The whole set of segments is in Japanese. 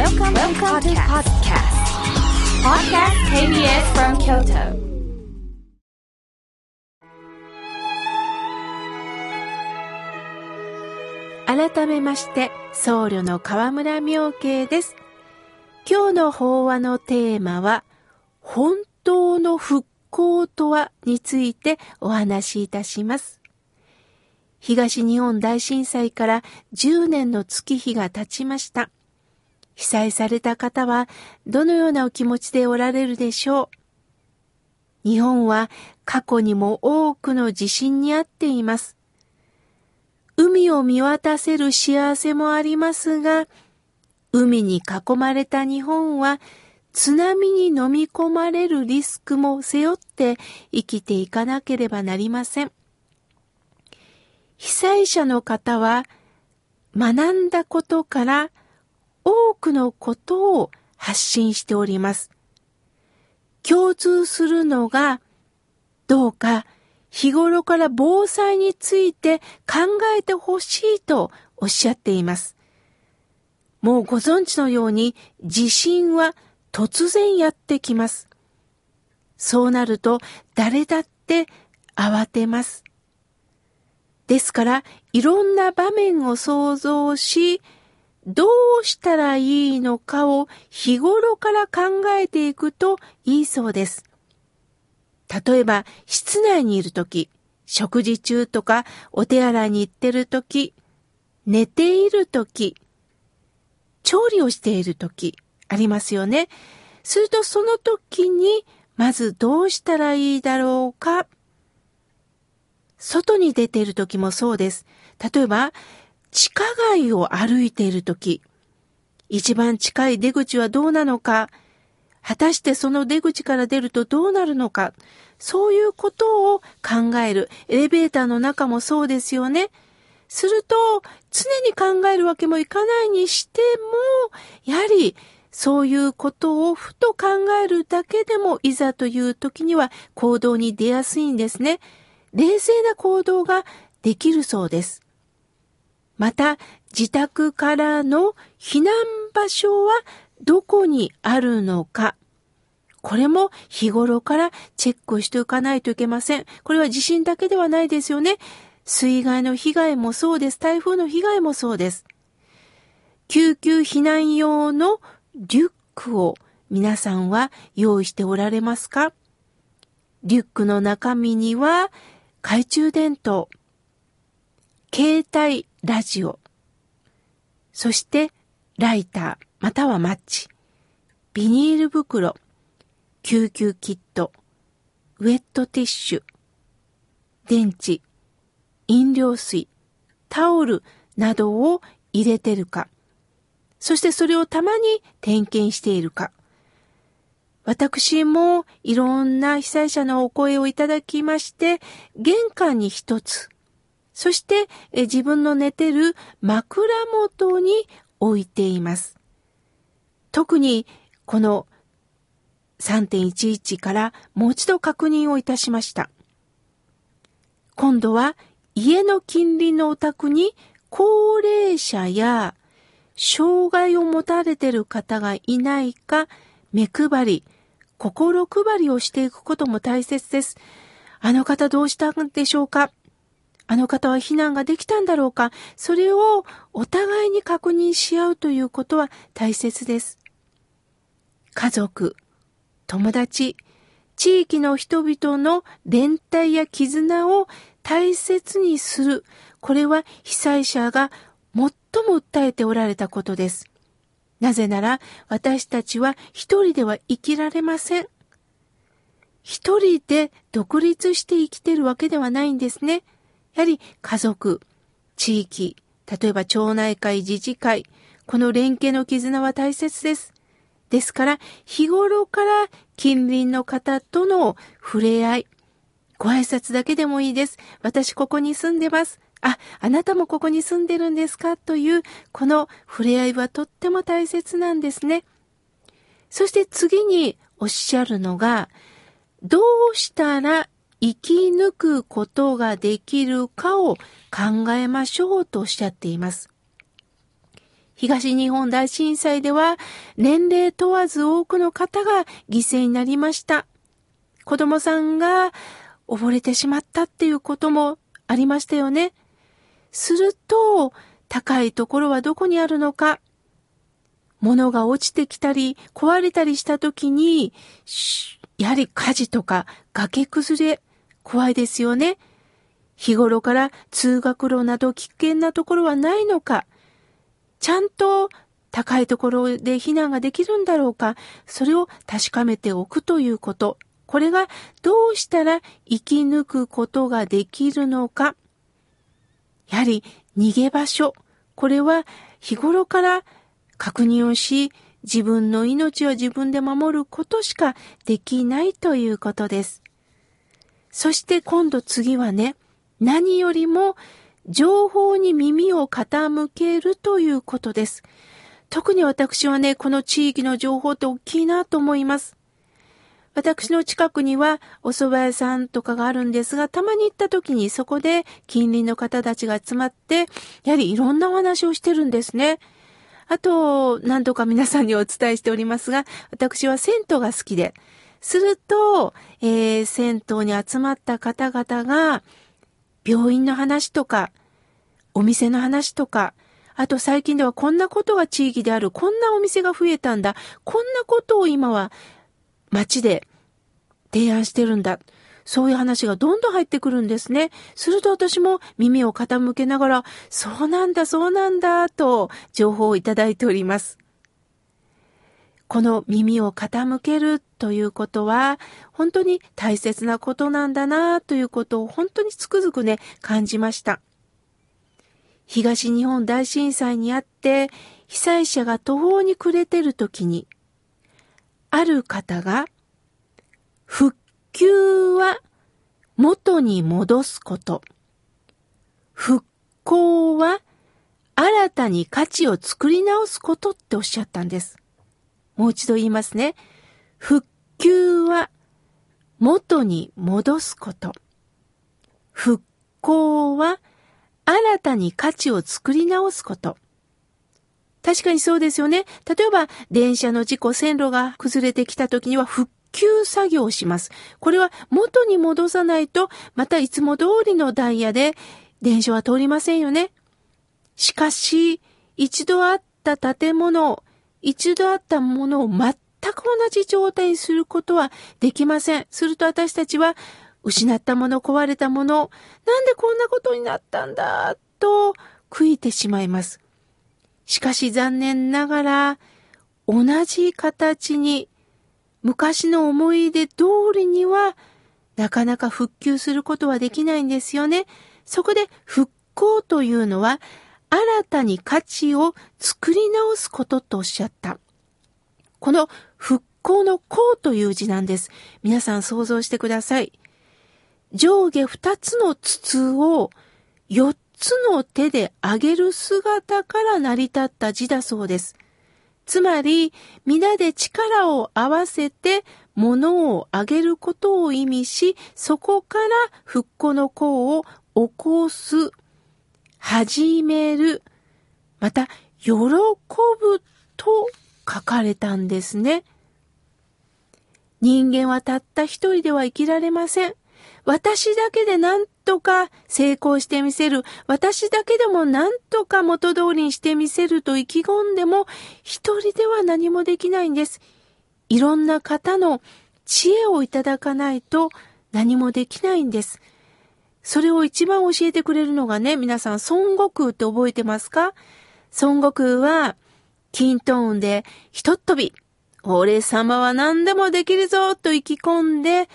Welcome, Welcome to podcast. Podcast KBS from Kyoto. 改めまして、僧侶の河村明慶です。今日の法話のテーマは、本当の復興とはについてお話しいたします。東日本大震災から10年の月日が経ちました。被災された方はどのようなお気持ちでおられるでしょう？日本は過去にも多くの地震にあっています。海を見渡せる幸せもありますが、海に囲まれた日本は津波に飲み込まれるリスクも背負って生きていかなければなりません。被災者の方は学んだことから多くのことを発信しております。共通するのが、どうか日頃から防災について考えてほしいとおっしゃっています。もうご存知のように地震は突然やってきます。そうなると誰だって慌てます。ですからいろんな場面を想像し、どうしたらいいのかを日頃から考えていくといいそうです。例えば、室内にいるとき、食事中とかお手洗いに行ってるとき、寝ているとき、調理をしているとき、ありますよね。するとその時に、まずどうしたらいいだろうか。外に出ている時もそうです。例えば、地下街を歩いている時、一番近い出口はどうなのか、果たしてその出口から出るとどうなるのか、そういうことを考える。エレベーターの中もそうですよね。すると、常に考えるわけもいかないにしても、やはり、そういうことをふと考えるだけでも、いざという時には行動に出やすいんですね。冷静な行動ができるそうです。また、自宅からの避難場所はどこにあるのか。これも日頃からチェックしておかないといけません。これは地震だけではないですよね。水害の被害もそうです。台風の被害もそうです。救急避難用のリュックを皆さんは用意しておられますか？リュックの中身には懐中電灯、携帯ラジオ、そしてライターまたはマッチ、ビニール袋、救急キット、ウェットティッシュ、電池、飲料水、タオルなどを入れてるか、そしてそれをたまに点検しているか。私もいろんな被災者のお声をいただきまして、玄関に一つ、そしてえ自分の寝てる枕元に置いています。特にこの3.11からもう一度確認をいたしました。今度は家の近隣のお宅に高齢者や障害を持たれている方がいないか目配り、心配りをしていくことも大切です。あの方どうしたんでしょうか？あの方は避難ができたんだろうかそれをお互いに確認し合うということは大切です。家族、友達、地域の人々の連帯や絆を大切にする。これは被災者が最も訴えておられたことです。なぜなら私たちは一人では生きられません。一人で独立して生きてるわけではないんですね。やはり家族、地域、例えば町内会、自治会、この連携の絆は大切です。ですから、日頃から近隣の方との触れ合い、ご挨拶だけでもいいです。私ここに住んでます。あ、あなたもここに住んでるんですか？という、この触れ合いはとっても大切なんですね。そして次におっしゃるのが、どうしたら生き抜くことができるかを考えましょうとおっしゃっています。東日本大震災では年齢問わず多くの方が犠牲になりました。子供さんが溺れてしまったっていうこともありましたよね。すると、高いところはどこにあるのか。物が落ちてきたり壊れたりした時に、やはり火事とか崖崩れ怖いですよね。日頃から通学路など危険なところはないのか。ちゃんと高いところで避難ができるんだろうか。それを確かめておくということ。これがどうしたら生き抜くことができるのか。やはり逃げ場所。これは日頃から確認をし、自分の命は自分で守ることしかできないということです。そして今度次はね、何よりも情報に耳を傾けるということです。特に私はね、この地域の情報って大きいなと思います。私の近くにはお蕎麦屋さんとかがあるんですが、たまに行った時にそこで近隣の方たちが集まって、やはりいろんなお話をしてるんですね。あと、何度か皆さんにお伝えしておりますが、私は銭湯が好きで、すると、えー、銭湯に集まった方々が、病院の話とか、お店の話とか、あと最近ではこんなことが地域である、こんなお店が増えたんだ、こんなことを今は街で提案してるんだ。そういう話がどんどん入ってくるんですね。すると私も耳を傾けながら、そうなんだ、そうなんだ、と情報をいただいております。この耳を傾けるということは、本当に大切なことなんだな、ということを本当につくづくね、感じました。東日本大震災にあって、被災者が途方に暮れてる時に、ある方が、復旧は元に戻すこと。復興は新たに価値を作り直すことっておっしゃったんです。もう一度言いますね。復旧は元に戻すこと。復興は新たに価値を作り直すこと。確かにそうですよね。例えば、電車の事故、線路が崩れてきた時には復旧作業をします。これは元に戻さないと、またいつも通りのダイヤで電車は通りませんよね。しかし、一度あった建物、一度あったものを全く同じ状態にすることはできません。すると私たちは、失ったもの、壊れたもの、なんでこんなことになったんだ、と悔いてしまいます。しかし残念ながら、同じ形に、昔の思い出通りには、なかなか復旧することはできないんですよね。そこで復興というのは、新たに価値を作り直すこととおっしゃった。この復興の功という字なんです。皆さん想像してください。上下二つの筒を四つの手で上げる姿から成り立った字だそうです。つまり、皆で力を合わせて物を上げることを意味し、そこから復興の功を起こす、始める、また、喜ぶと書かれたんですね。人間はたった一人では生きられません。私だけで何とか成功してみせる。私だけでも何とか元通りにしてみせると意気込んでも、一人では何もできないんです。いろんな方の知恵をいただかないと何もできないんです。それを一番教えてくれるのがね、皆さん孫悟空って覚えてますか？孫悟空は、金トーンでひとっ飛び。俺様は何でもできるぞと意気込んで、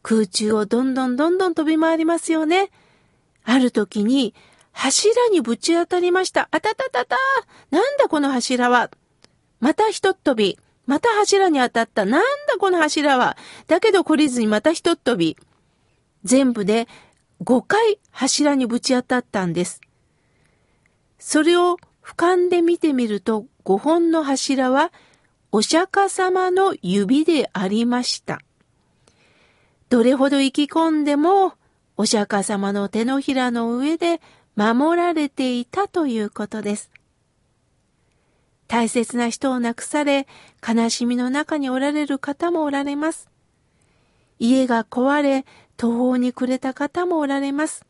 空中をどんどんどんどん飛び回りますよね。ある時に柱にぶち当たりました。あたたたたなんだこの柱は？またひとっ飛び。また柱に当たった。なんだこの柱は？だけど懲りずにまたひとっ飛び。全部で5回柱にぶち当たったんです。それを俯瞰で見てみると5本の柱はお釈迦様の指でありました。どれほど生き込んでも、お釈迦様の手のひらの上で守られていたということです。大切な人を亡くされ、悲しみの中におられる方もおられます。家が壊れ、途方に暮れた方もおられます。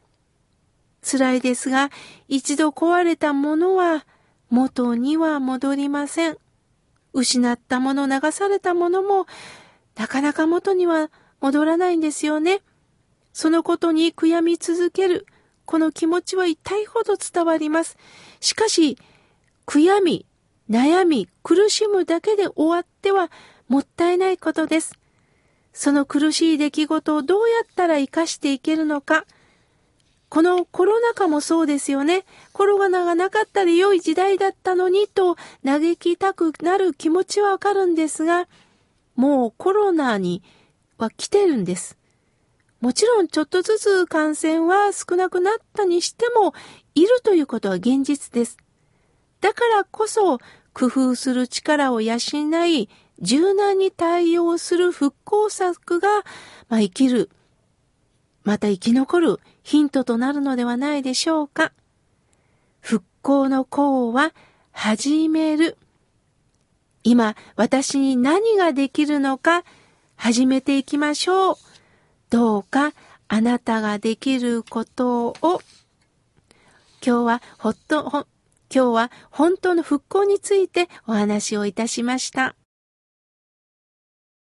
辛いですが、一度壊れたものは元には戻りません。失ったもの、流されたものも、なかなか元には戻らないんですよね。そのことに悔やみ続ける、この気持ちは痛いほど伝わります。しかし、悔やみ、悩み、苦しむだけで終わってはもったいないことです。その苦しい出来事をどうやったら活かしていけるのか。このコロナ禍もそうですよね。コロナがなかったら良い時代だったのにと嘆きたくなる気持ちはわかるんですが、もうコロナには来てるんです。もちろんちょっとずつ感染は少なくなったにしても、いるということは現実です。だからこそ、工夫する力を養い、柔軟に対応する復興策が、まあ、生きる、また生き残るヒントとなるのではないでしょうか。復興の功は始める。今、私に何ができるのか始めていきましょう。どうかあなたができることを、今日はほっと、今日は本当の復興についてお話をいたしました。